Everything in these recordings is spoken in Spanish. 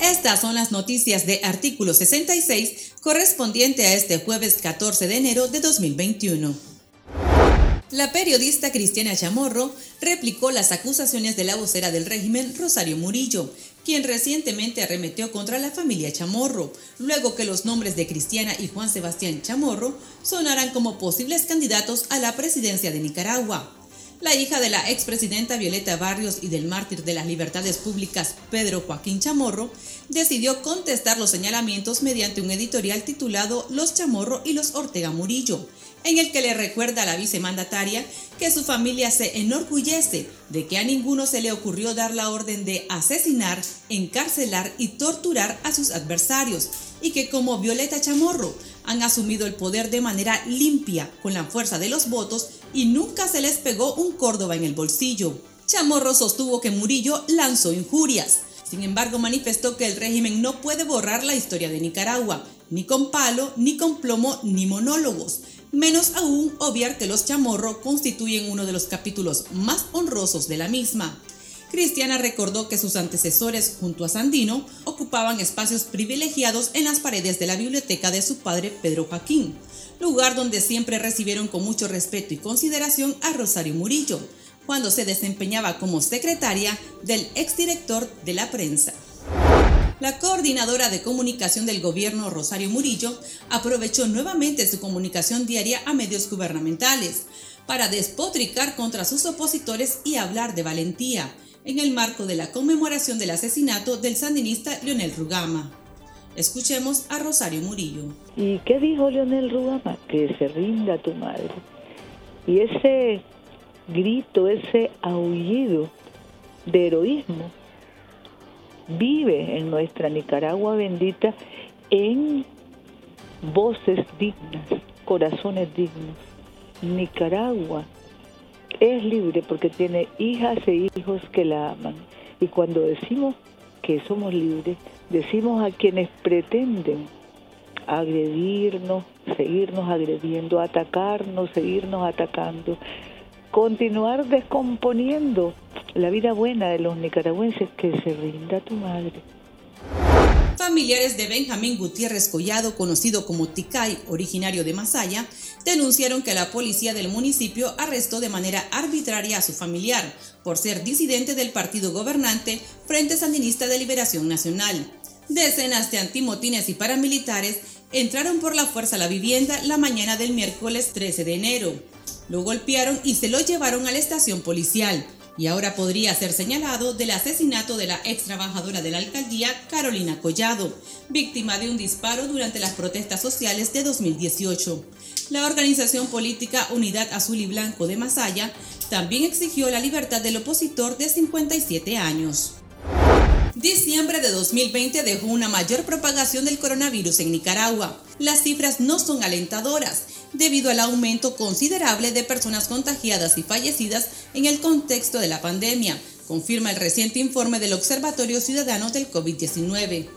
Estas son las noticias de artículo 66 correspondiente a este jueves 14 de enero de 2021. La periodista Cristiana Chamorro replicó las acusaciones de la vocera del régimen Rosario Murillo, quien recientemente arremetió contra la familia Chamorro, luego que los nombres de Cristiana y Juan Sebastián Chamorro sonaran como posibles candidatos a la presidencia de Nicaragua. La hija de la expresidenta Violeta Barrios y del mártir de las libertades públicas Pedro Joaquín Chamorro decidió contestar los señalamientos mediante un editorial titulado Los Chamorro y los Ortega Murillo, en el que le recuerda a la vicemandataria que su familia se enorgullece de que a ninguno se le ocurrió dar la orden de asesinar, encarcelar y torturar a sus adversarios, y que como Violeta Chamorro han asumido el poder de manera limpia con la fuerza de los votos y nunca se les pegó un Córdoba en el bolsillo. Chamorro sostuvo que Murillo lanzó injurias. Sin embargo, manifestó que el régimen no puede borrar la historia de Nicaragua, ni con palo, ni con plomo, ni monólogos. Menos aún obviar que los Chamorro constituyen uno de los capítulos más honrosos de la misma. Cristiana recordó que sus antecesores, junto a Sandino, ocupaban espacios privilegiados en las paredes de la biblioteca de su padre Pedro Joaquín, lugar donde siempre recibieron con mucho respeto y consideración a Rosario Murillo, cuando se desempeñaba como secretaria del exdirector de la prensa. La coordinadora de comunicación del gobierno, Rosario Murillo, aprovechó nuevamente su comunicación diaria a medios gubernamentales para despotricar contra sus opositores y hablar de valentía, en el marco de la conmemoración del asesinato del sandinista Leonel Rugama. Escuchemos a Rosario Murillo. ¿Y qué dijo Leonel Rugama? Que se rinda tu madre. Y ese grito, ese aullido de heroísmo vive en nuestra Nicaragua bendita en voces dignas, corazones dignos. Nicaragua es libre porque tiene hijas e hijos que la aman. Y cuando decimos que somos libres, decimos a quienes pretenden agredirnos, seguirnos agrediendo, atacarnos, seguirnos atacando, continuar descomponiendo la vida buena de los nicaragüenses, que se rinda tu madre. Familiares de Benjamín Gutiérrez Collado, conocido como Ticay, originario de Masaya, denunciaron que la policía del municipio arrestó de manera arbitraria a su familiar por ser disidente del partido gobernante Frente Sandinista de Liberación Nacional. Decenas de antimotines y paramilitares entraron por la fuerza a la vivienda la mañana del miércoles 13 de enero. Lo golpearon y se lo llevaron a la estación policial y ahora podría ser señalado del asesinato de la ex trabajadora de la alcaldía Carolina Collado, víctima de un disparo durante las protestas sociales de 2018. La organización política Unidad Azul y Blanco de Masaya también exigió la libertad del opositor de 57 años. Diciembre de 2020 dejó una mayor propagación del coronavirus en Nicaragua. Las cifras no son alentadoras debido al aumento considerable de personas contagiadas y fallecidas en el contexto de la pandemia, confirma el reciente informe del Observatorio Ciudadano del COVID-19.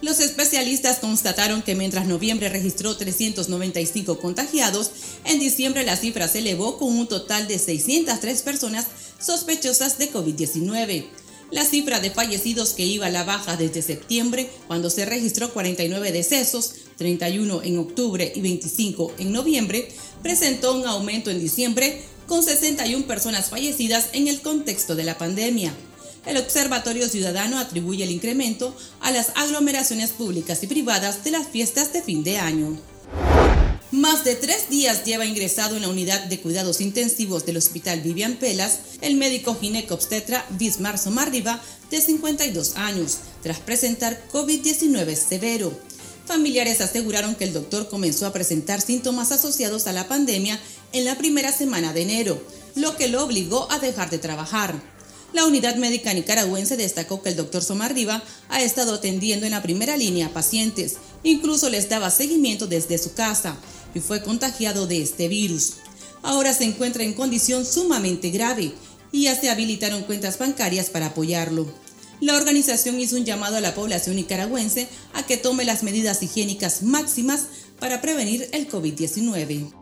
Los especialistas constataron que mientras noviembre registró 395 contagiados, en diciembre la cifra se elevó con un total de 603 personas sospechosas de COVID-19. La cifra de fallecidos que iba a la baja desde septiembre, cuando se registró 49 decesos, 31 en octubre y 25 en noviembre, presentó un aumento en diciembre con 61 personas fallecidas en el contexto de la pandemia. El Observatorio Ciudadano atribuye el incremento a las aglomeraciones públicas y privadas de las fiestas de fin de año. Más de tres días lleva ingresado en la unidad de cuidados intensivos del Hospital Vivian Pelas el médico ginecobstetra Bismar Somarriba, de 52 años, tras presentar COVID-19 severo. Familiares aseguraron que el doctor comenzó a presentar síntomas asociados a la pandemia en la primera semana de enero, lo que lo obligó a dejar de trabajar. La unidad médica nicaragüense destacó que el doctor Somarriba ha estado atendiendo en la primera línea a pacientes, incluso les daba seguimiento desde su casa y fue contagiado de este virus. Ahora se encuentra en condición sumamente grave y ya se habilitaron cuentas bancarias para apoyarlo. La organización hizo un llamado a la población nicaragüense a que tome las medidas higiénicas máximas para prevenir el COVID-19.